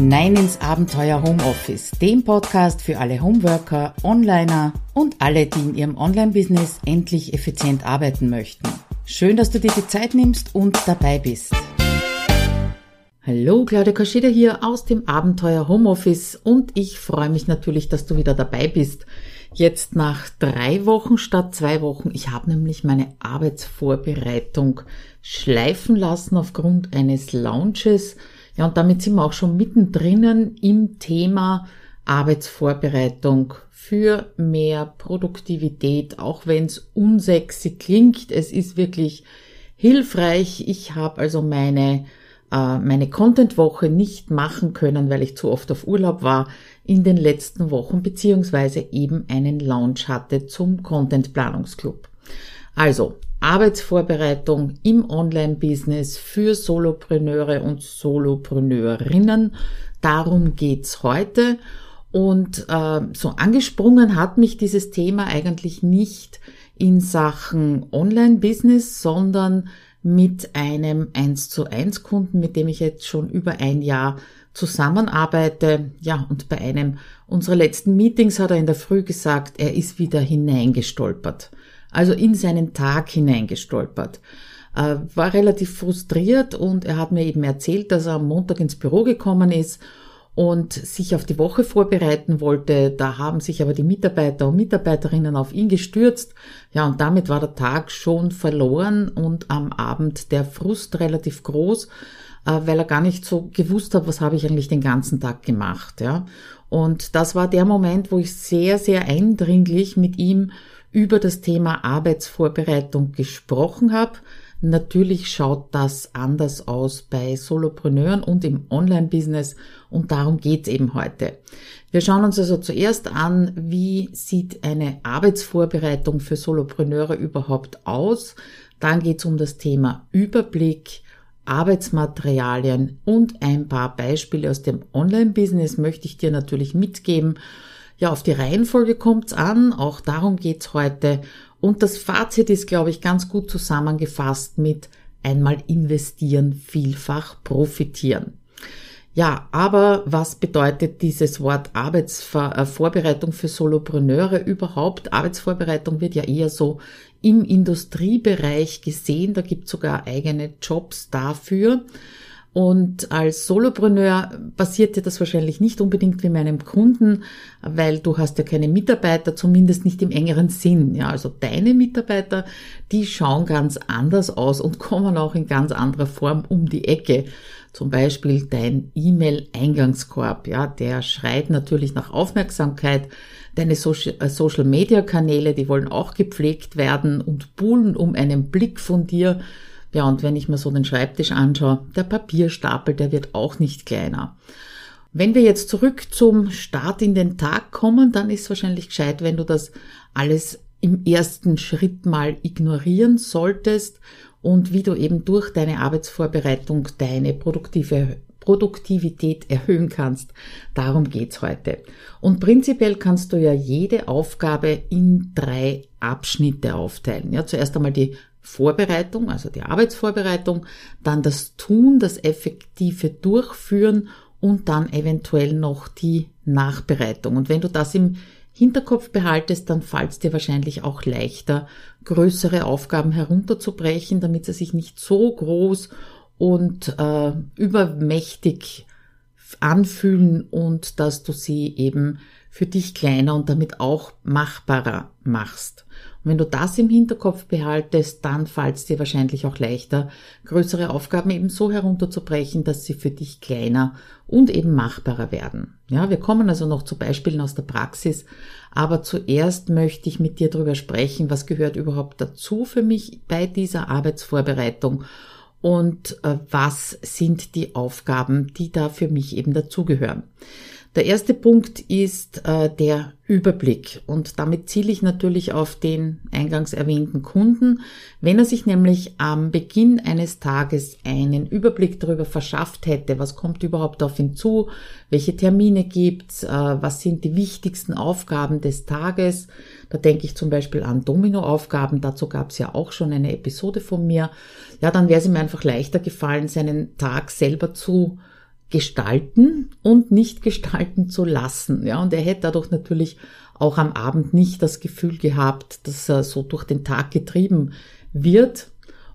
hinein ins Abenteuer Homeoffice, dem Podcast für alle Homeworker, Onliner und alle, die in ihrem Online-Business endlich effizient arbeiten möchten. Schön, dass du dir die Zeit nimmst und dabei bist. Hallo, Claudia Kascheda hier aus dem Abenteuer Homeoffice und ich freue mich natürlich, dass du wieder dabei bist. Jetzt nach drei Wochen statt zwei Wochen. Ich habe nämlich meine Arbeitsvorbereitung schleifen lassen aufgrund eines Launches ja, und damit sind wir auch schon mittendrin im Thema Arbeitsvorbereitung für mehr Produktivität, auch wenn es unsexy klingt. Es ist wirklich hilfreich. Ich habe also meine äh, meine Content-Woche nicht machen können, weil ich zu oft auf Urlaub war in den letzten Wochen, beziehungsweise eben einen Launch hatte zum Content-Planungsclub. Also, Arbeitsvorbereitung im Online-Business für Solopreneure und Solopreneurinnen. Darum geht's heute. Und äh, so angesprungen hat mich dieses Thema eigentlich nicht in Sachen Online-Business, sondern mit einem 1 zu 1 Kunden, mit dem ich jetzt schon über ein Jahr zusammenarbeite. Ja, und bei einem unserer letzten Meetings hat er in der Früh gesagt, er ist wieder hineingestolpert also in seinen Tag hineingestolpert. War relativ frustriert und er hat mir eben erzählt, dass er am Montag ins Büro gekommen ist und sich auf die Woche vorbereiten wollte. Da haben sich aber die Mitarbeiter und Mitarbeiterinnen auf ihn gestürzt. Ja, und damit war der Tag schon verloren und am Abend der Frust relativ groß, äh, weil er gar nicht so gewusst hat, was habe ich eigentlich den ganzen Tag gemacht, ja. Und das war der Moment, wo ich sehr, sehr eindringlich mit ihm über das Thema Arbeitsvorbereitung gesprochen habe. Natürlich schaut das anders aus bei Solopreneuren und im Online-Business und darum geht's eben heute. Wir schauen uns also zuerst an, wie sieht eine Arbeitsvorbereitung für Solopreneure überhaupt aus. Dann geht's um das Thema Überblick, Arbeitsmaterialien und ein paar Beispiele aus dem Online-Business möchte ich dir natürlich mitgeben ja, auf die Reihenfolge kommt's an, auch darum geht's heute. Und das Fazit ist, glaube ich, ganz gut zusammengefasst mit einmal investieren, vielfach profitieren. Ja, aber was bedeutet dieses Wort Arbeitsvorbereitung für Solopreneure überhaupt? Arbeitsvorbereitung wird ja eher so im Industriebereich gesehen. Da gibt es sogar eigene Jobs dafür. Und als Solopreneur passiert dir das wahrscheinlich nicht unbedingt wie meinem Kunden, weil du hast ja keine Mitarbeiter, zumindest nicht im engeren Sinn. Ja, also deine Mitarbeiter, die schauen ganz anders aus und kommen auch in ganz anderer Form um die Ecke. Zum Beispiel dein E-Mail-Eingangskorb, ja, der schreit natürlich nach Aufmerksamkeit. Deine äh, Social-Media-Kanäle, die wollen auch gepflegt werden und buhlen um einen Blick von dir ja, und wenn ich mir so den Schreibtisch anschaue, der Papierstapel, der wird auch nicht kleiner. Wenn wir jetzt zurück zum Start in den Tag kommen, dann ist wahrscheinlich gescheit, wenn du das alles im ersten Schritt mal ignorieren solltest und wie du eben durch deine Arbeitsvorbereitung deine produktive Produktivität erhöhen kannst. Darum geht's heute. Und prinzipiell kannst du ja jede Aufgabe in drei Abschnitte aufteilen. Ja, zuerst einmal die Vorbereitung, also die Arbeitsvorbereitung, dann das Tun, das effektive Durchführen und dann eventuell noch die Nachbereitung. Und wenn du das im Hinterkopf behaltest, dann fällt es dir wahrscheinlich auch leichter, größere Aufgaben herunterzubrechen, damit sie sich nicht so groß und äh, übermächtig anfühlen und dass du sie eben für dich kleiner und damit auch machbarer machst. Und wenn du das im Hinterkopf behaltest, dann fällt es dir wahrscheinlich auch leichter, größere Aufgaben eben so herunterzubrechen, dass sie für dich kleiner und eben machbarer werden. Ja, wir kommen also noch zu Beispielen aus der Praxis, aber zuerst möchte ich mit dir darüber sprechen, was gehört überhaupt dazu für mich bei dieser Arbeitsvorbereitung und äh, was sind die Aufgaben, die da für mich eben dazugehören. Der erste Punkt ist äh, der Überblick und damit ziele ich natürlich auf den eingangs erwähnten Kunden. Wenn er sich nämlich am Beginn eines Tages einen Überblick darüber verschafft hätte, was kommt überhaupt auf ihn zu, welche Termine gibt's, äh, was sind die wichtigsten Aufgaben des Tages, da denke ich zum Beispiel an Dominoaufgaben, dazu gab es ja auch schon eine Episode von mir, ja, dann wäre es ihm einfach leichter gefallen, seinen Tag selber zu gestalten und nicht gestalten zu lassen. Ja, und er hätte dadurch natürlich auch am Abend nicht das Gefühl gehabt, dass er so durch den Tag getrieben wird.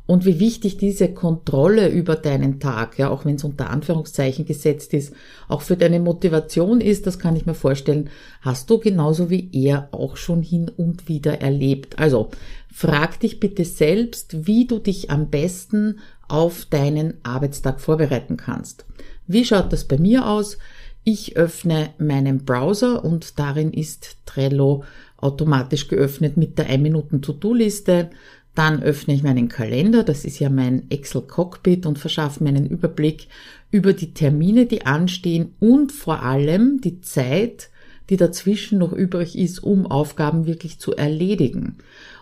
Und wie wichtig diese Kontrolle über deinen Tag, ja, auch wenn es unter Anführungszeichen gesetzt ist, auch für deine Motivation ist, das kann ich mir vorstellen, hast du genauso wie er auch schon hin und wieder erlebt. Also frag dich bitte selbst, wie du dich am besten auf deinen Arbeitstag vorbereiten kannst. Wie schaut das bei mir aus? Ich öffne meinen Browser und darin ist Trello automatisch geöffnet mit der 1-Minuten-To-Do-Liste. Dann öffne ich meinen Kalender, das ist ja mein Excel Cockpit und verschaffe mir einen Überblick über die Termine, die anstehen und vor allem die Zeit, die dazwischen noch übrig ist, um Aufgaben wirklich zu erledigen.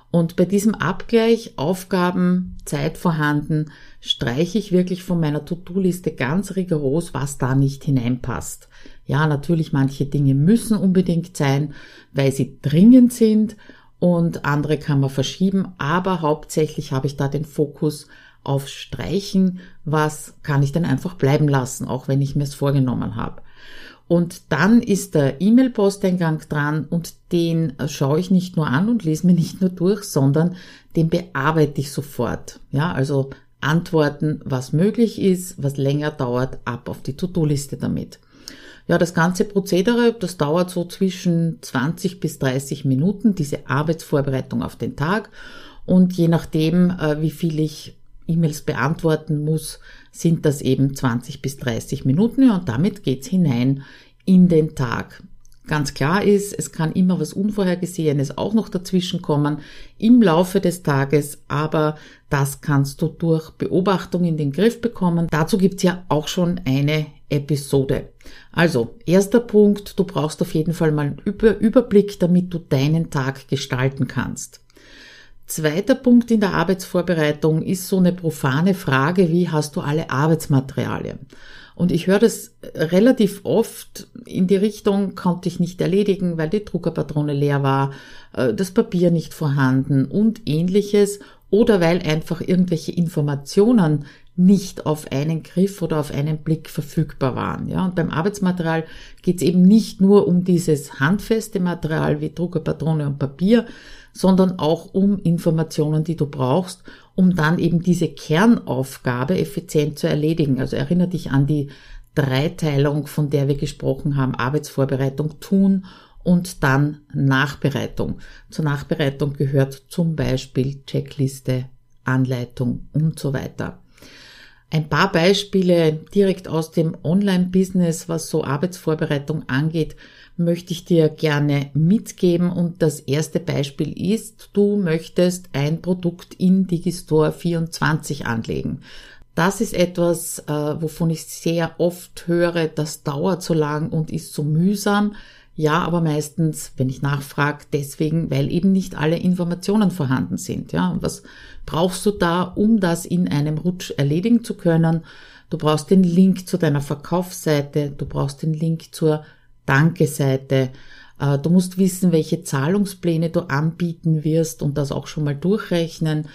Und bei diesem Abgleich Aufgaben, Zeit vorhanden, streiche ich wirklich von meiner To-Do-Liste ganz rigoros, was da nicht hineinpasst. Ja, natürlich manche Dinge müssen unbedingt sein, weil sie dringend sind und andere kann man verschieben, aber hauptsächlich habe ich da den Fokus auf Streichen, was kann ich denn einfach bleiben lassen, auch wenn ich mir es vorgenommen habe. Und dann ist der E-Mail-Posteingang dran und den schaue ich nicht nur an und lese mir nicht nur durch, sondern den bearbeite ich sofort. Ja, also antworten, was möglich ist, was länger dauert, ab auf die To-Do-Liste damit. Ja, das ganze Prozedere, das dauert so zwischen 20 bis 30 Minuten, diese Arbeitsvorbereitung auf den Tag. Und je nachdem, äh, wie viel ich E-Mails beantworten muss, sind das eben 20 bis 30 Minuten und damit geht's hinein in den Tag. Ganz klar ist, es kann immer was Unvorhergesehenes auch noch dazwischen kommen im Laufe des Tages, aber das kannst du durch Beobachtung in den Griff bekommen. Dazu gibt's ja auch schon eine Episode. Also, erster Punkt, du brauchst auf jeden Fall mal einen Überblick, damit du deinen Tag gestalten kannst. Zweiter Punkt in der Arbeitsvorbereitung ist so eine profane Frage, wie hast du alle Arbeitsmaterialien? Und ich höre das relativ oft in die Richtung, konnte ich nicht erledigen, weil die Druckerpatrone leer war, äh, das Papier nicht vorhanden und ähnliches oder weil einfach irgendwelche Informationen nicht auf einen Griff oder auf einen Blick verfügbar waren. Ja, und beim Arbeitsmaterial geht es eben nicht nur um dieses handfeste Material wie Druckerpatrone und Papier, sondern auch um Informationen, die du brauchst, um dann eben diese Kernaufgabe effizient zu erledigen. Also erinnere dich an die Dreiteilung, von der wir gesprochen haben, Arbeitsvorbereitung tun und dann Nachbereitung. Zur Nachbereitung gehört zum Beispiel Checkliste, Anleitung und so weiter. Ein paar Beispiele direkt aus dem Online-Business, was so Arbeitsvorbereitung angeht, möchte ich dir gerne mitgeben. Und das erste Beispiel ist, du möchtest ein Produkt in Digistore 24 anlegen. Das ist etwas, äh, wovon ich sehr oft höre, das dauert so lang und ist so mühsam. Ja, aber meistens, wenn ich nachfrage, deswegen, weil eben nicht alle Informationen vorhanden sind. Ja, und was brauchst du da, um das in einem Rutsch erledigen zu können? Du brauchst den Link zu deiner Verkaufsseite, du brauchst den Link zur Danke-Seite. Äh, du musst wissen, welche Zahlungspläne du anbieten wirst und das auch schon mal durchrechnen.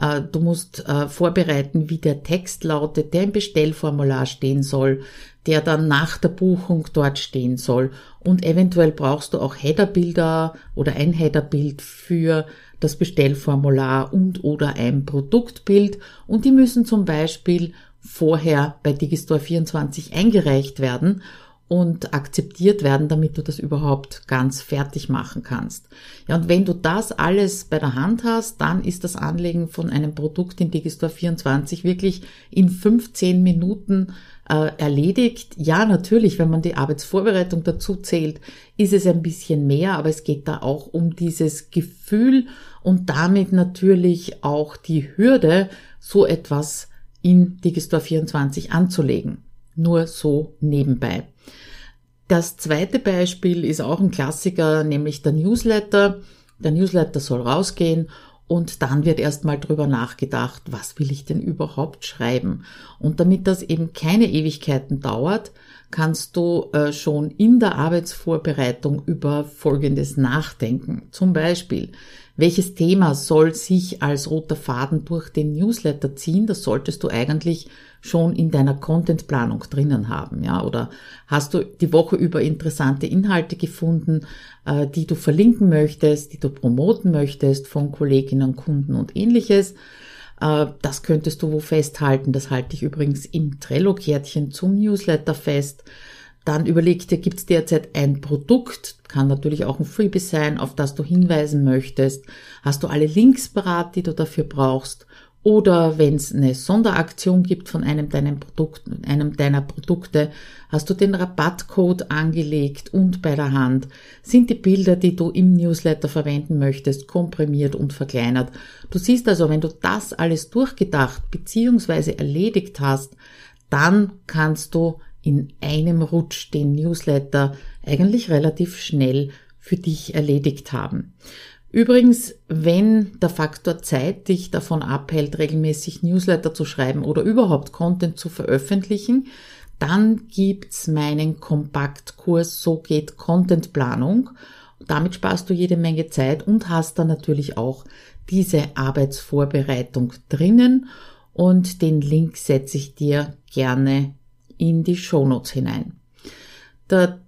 Äh, du musst äh, vorbereiten, wie der Text lautet, der im Bestellformular stehen soll, der dann nach der Buchung dort stehen soll. Und eventuell brauchst du auch Headerbilder oder ein Headerbild für das Bestellformular und oder ein Produktbild. Und die müssen zum Beispiel vorher bei Digistore 24 eingereicht werden und akzeptiert werden, damit du das überhaupt ganz fertig machen kannst. Ja, und wenn du das alles bei der Hand hast, dann ist das Anlegen von einem Produkt in Digistore 24 wirklich in 15 Minuten äh, erledigt. Ja, natürlich, wenn man die Arbeitsvorbereitung dazu zählt, ist es ein bisschen mehr, aber es geht da auch um dieses Gefühl und damit natürlich auch die Hürde, so etwas in Digistore 24 anzulegen. Nur so nebenbei. Das zweite Beispiel ist auch ein Klassiker, nämlich der Newsletter. Der Newsletter soll rausgehen und dann wird erstmal drüber nachgedacht, was will ich denn überhaupt schreiben? Und damit das eben keine Ewigkeiten dauert, kannst du äh, schon in der Arbeitsvorbereitung über Folgendes nachdenken. Zum Beispiel, welches Thema soll sich als roter Faden durch den Newsletter ziehen? Das solltest du eigentlich schon in deiner Contentplanung drinnen haben, ja? Oder hast du die Woche über interessante Inhalte gefunden, äh, die du verlinken möchtest, die du promoten möchtest von Kolleginnen, Kunden und ähnliches? Äh, das könntest du wo festhalten. Das halte ich übrigens im Trello-Kärtchen zum Newsletter fest. Dann überleg dir, gibt es derzeit ein Produkt, kann natürlich auch ein Freebie sein, auf das du hinweisen möchtest. Hast du alle Links parat, die du dafür brauchst? Oder wenn es eine Sonderaktion gibt von einem deiner, Produkt, einem deiner Produkte, hast du den Rabattcode angelegt und bei der Hand. Sind die Bilder, die du im Newsletter verwenden möchtest, komprimiert und verkleinert. Du siehst also, wenn du das alles durchgedacht bzw. erledigt hast, dann kannst du in einem Rutsch den Newsletter eigentlich relativ schnell für dich erledigt haben. Übrigens, wenn der Faktor Zeit dich davon abhält, regelmäßig Newsletter zu schreiben oder überhaupt Content zu veröffentlichen, dann gibt's meinen Kompaktkurs So geht Contentplanung. Damit sparst du jede Menge Zeit und hast dann natürlich auch diese Arbeitsvorbereitung drinnen und den Link setze ich dir gerne in die Shownotes hinein. Der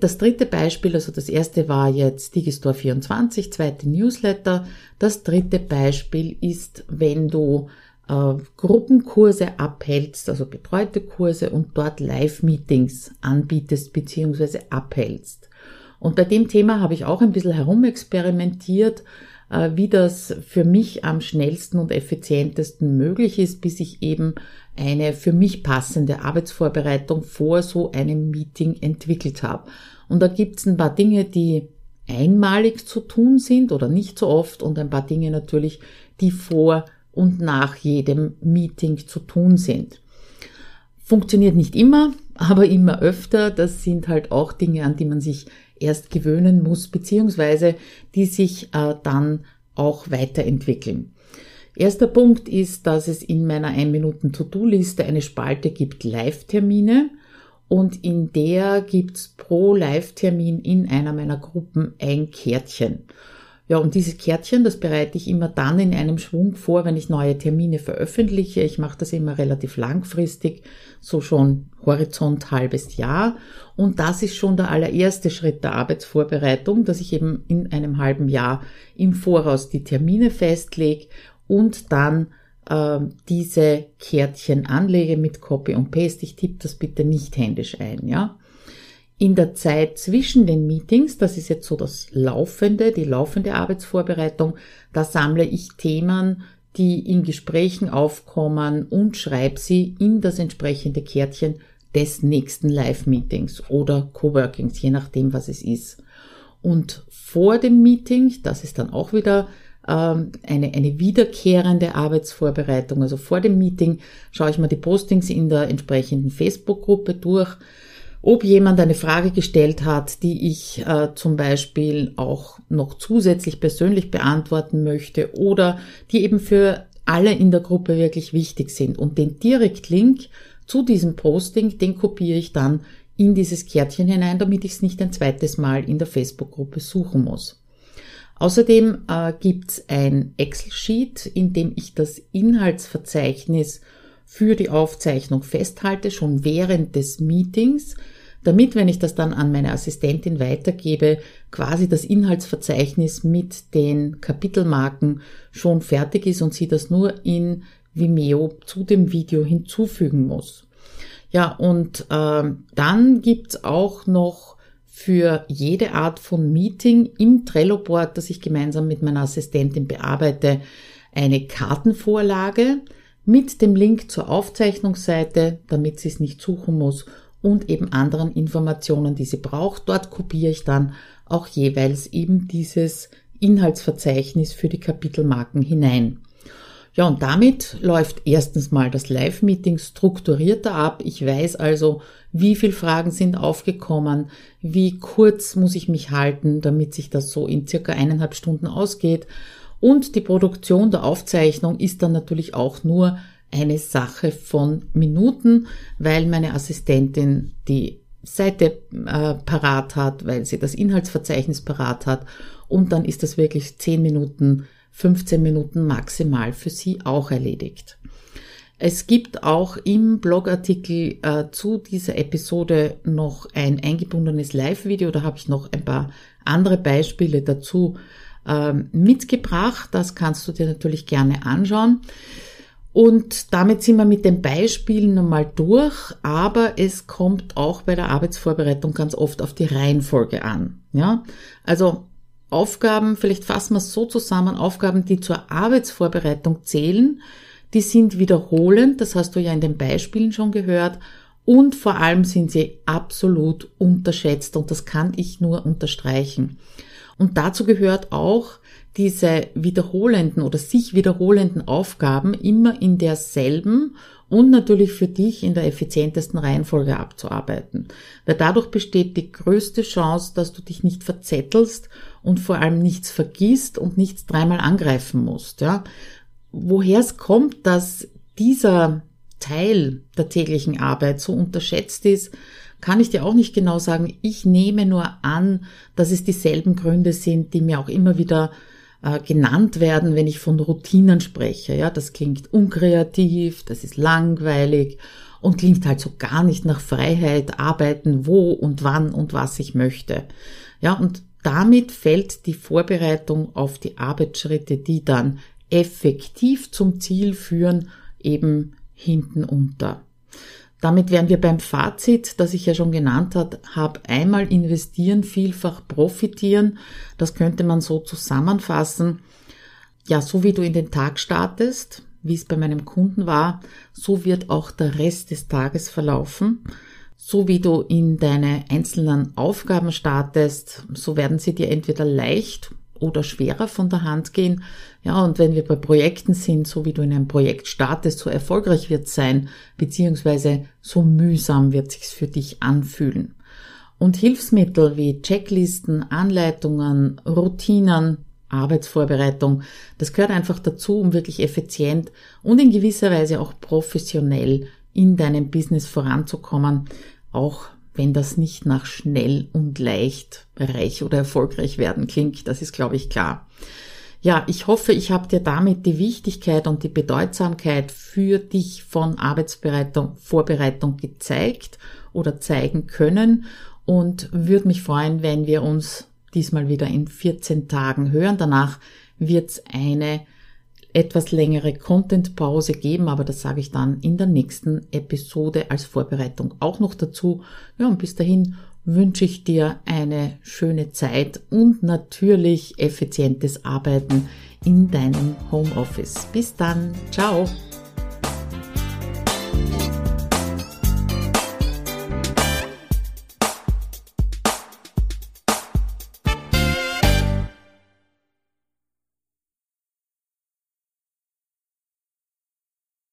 das dritte Beispiel, also das erste war jetzt Digistore 24, zweite Newsletter. Das dritte Beispiel ist, wenn du äh, Gruppenkurse abhältst, also betreute Kurse und dort Live-Meetings anbietest bzw. abhältst. Und bei dem Thema habe ich auch ein bisschen herumexperimentiert, wie das für mich am schnellsten und effizientesten möglich ist, bis ich eben eine für mich passende Arbeitsvorbereitung vor so einem Meeting entwickelt habe. Und da gibt es ein paar Dinge, die einmalig zu tun sind oder nicht so oft und ein paar Dinge natürlich, die vor und nach jedem Meeting zu tun sind. Funktioniert nicht immer, aber immer öfter. Das sind halt auch Dinge, an die man sich erst gewöhnen muss, beziehungsweise die sich äh, dann auch weiterentwickeln. Erster Punkt ist, dass es in meiner 1 Minuten To-Do-Liste eine Spalte gibt Live-Termine und in der gibt's pro Live-Termin in einer meiner Gruppen ein Kärtchen. Ja, und dieses Kärtchen, das bereite ich immer dann in einem Schwung vor, wenn ich neue Termine veröffentliche. Ich mache das immer relativ langfristig, so schon Horizont halbes Jahr. Und das ist schon der allererste Schritt der Arbeitsvorbereitung, dass ich eben in einem halben Jahr im Voraus die Termine festlege und dann äh, diese Kärtchen anlege mit Copy und Paste. Ich tippe das bitte nicht händisch ein, ja in der Zeit zwischen den Meetings, das ist jetzt so das laufende, die laufende Arbeitsvorbereitung, da sammle ich Themen, die in Gesprächen aufkommen und schreibe sie in das entsprechende Kärtchen des nächsten Live-Meetings oder Coworkings, je nachdem, was es ist. Und vor dem Meeting, das ist dann auch wieder ähm, eine, eine wiederkehrende Arbeitsvorbereitung. Also vor dem Meeting schaue ich mir die Postings in der entsprechenden Facebook-Gruppe durch, ob jemand eine Frage gestellt hat, die ich äh, zum Beispiel auch noch zusätzlich persönlich beantworten möchte oder die eben für alle in der Gruppe wirklich wichtig sind. Und den Direktlink zu diesem Posting, den kopiere ich dann in dieses Kärtchen hinein, damit ich es nicht ein zweites Mal in der Facebook-Gruppe suchen muss. Außerdem äh, gibt es ein Excel-Sheet, in dem ich das Inhaltsverzeichnis für die Aufzeichnung festhalte, schon während des Meetings, damit, wenn ich das dann an meine Assistentin weitergebe, quasi das Inhaltsverzeichnis mit den Kapitelmarken schon fertig ist und sie das nur in Vimeo zu dem Video hinzufügen muss. Ja, und äh, dann gibt's auch noch für jede Art von Meeting im Trello-Board, das ich gemeinsam mit meiner Assistentin bearbeite, eine Kartenvorlage mit dem Link zur Aufzeichnungsseite, damit sie es nicht suchen muss und eben anderen Informationen, die sie braucht. Dort kopiere ich dann auch jeweils eben dieses Inhaltsverzeichnis für die Kapitelmarken hinein. Ja, und damit läuft erstens mal das Live-Meeting strukturierter ab. Ich weiß also, wie viele Fragen sind aufgekommen, wie kurz muss ich mich halten, damit sich das so in circa eineinhalb Stunden ausgeht und die Produktion der Aufzeichnung ist dann natürlich auch nur eine Sache von Minuten, weil meine Assistentin die Seite äh, parat hat, weil sie das Inhaltsverzeichnis parat hat und dann ist das wirklich 10 Minuten, 15 Minuten maximal für sie auch erledigt. Es gibt auch im Blogartikel äh, zu dieser Episode noch ein eingebundenes Live-Video. Da habe ich noch ein paar andere Beispiele dazu mitgebracht. Das kannst du dir natürlich gerne anschauen. Und damit sind wir mit den Beispielen nochmal durch, aber es kommt auch bei der Arbeitsvorbereitung ganz oft auf die Reihenfolge an. Ja, also Aufgaben, vielleicht fassen wir es so zusammen, Aufgaben, die zur Arbeitsvorbereitung zählen, die sind wiederholend, das hast du ja in den Beispielen schon gehört, und vor allem sind sie absolut unterschätzt und das kann ich nur unterstreichen. Und dazu gehört auch, diese wiederholenden oder sich wiederholenden Aufgaben immer in derselben und natürlich für dich in der effizientesten Reihenfolge abzuarbeiten. Weil dadurch besteht die größte Chance, dass du dich nicht verzettelst und vor allem nichts vergisst und nichts dreimal angreifen musst. Ja? woher es kommt, dass dieser Teil der täglichen Arbeit so unterschätzt ist, kann ich dir auch nicht genau sagen. Ich nehme nur an, dass es dieselben Gründe sind, die mir auch immer wieder äh, genannt werden, wenn ich von Routinen spreche. Ja, das klingt unkreativ, das ist langweilig und klingt halt so gar nicht nach Freiheit, arbeiten, wo und wann und was ich möchte. Ja, und damit fällt die Vorbereitung auf die Arbeitsschritte, die dann effektiv zum Ziel führen, eben hinten unter. Damit wären wir beim Fazit, das ich ja schon genannt habe, einmal investieren, vielfach profitieren. Das könnte man so zusammenfassen. Ja, so wie du in den Tag startest, wie es bei meinem Kunden war, so wird auch der Rest des Tages verlaufen. So wie du in deine einzelnen Aufgaben startest, so werden sie dir entweder leicht oder schwerer von der Hand gehen. Ja, und wenn wir bei Projekten sind, so wie du in einem Projekt startest, so erfolgreich wird es sein, beziehungsweise so mühsam wird sich's für dich anfühlen. Und Hilfsmittel wie Checklisten, Anleitungen, Routinen, Arbeitsvorbereitung, das gehört einfach dazu, um wirklich effizient und in gewisser Weise auch professionell in deinem Business voranzukommen, auch wenn das nicht nach schnell und leicht reich oder erfolgreich werden klingt. Das ist, glaube ich, klar. Ja, ich hoffe, ich habe dir damit die Wichtigkeit und die Bedeutsamkeit für dich von Arbeitsbereitung, Vorbereitung gezeigt oder zeigen können und würde mich freuen, wenn wir uns diesmal wieder in 14 Tagen hören. Danach wird es eine etwas längere Content-Pause geben, aber das sage ich dann in der nächsten Episode als Vorbereitung auch noch dazu. Ja, und bis dahin wünsche ich dir eine schöne Zeit und natürlich effizientes Arbeiten in deinem Homeoffice. Bis dann, ciao!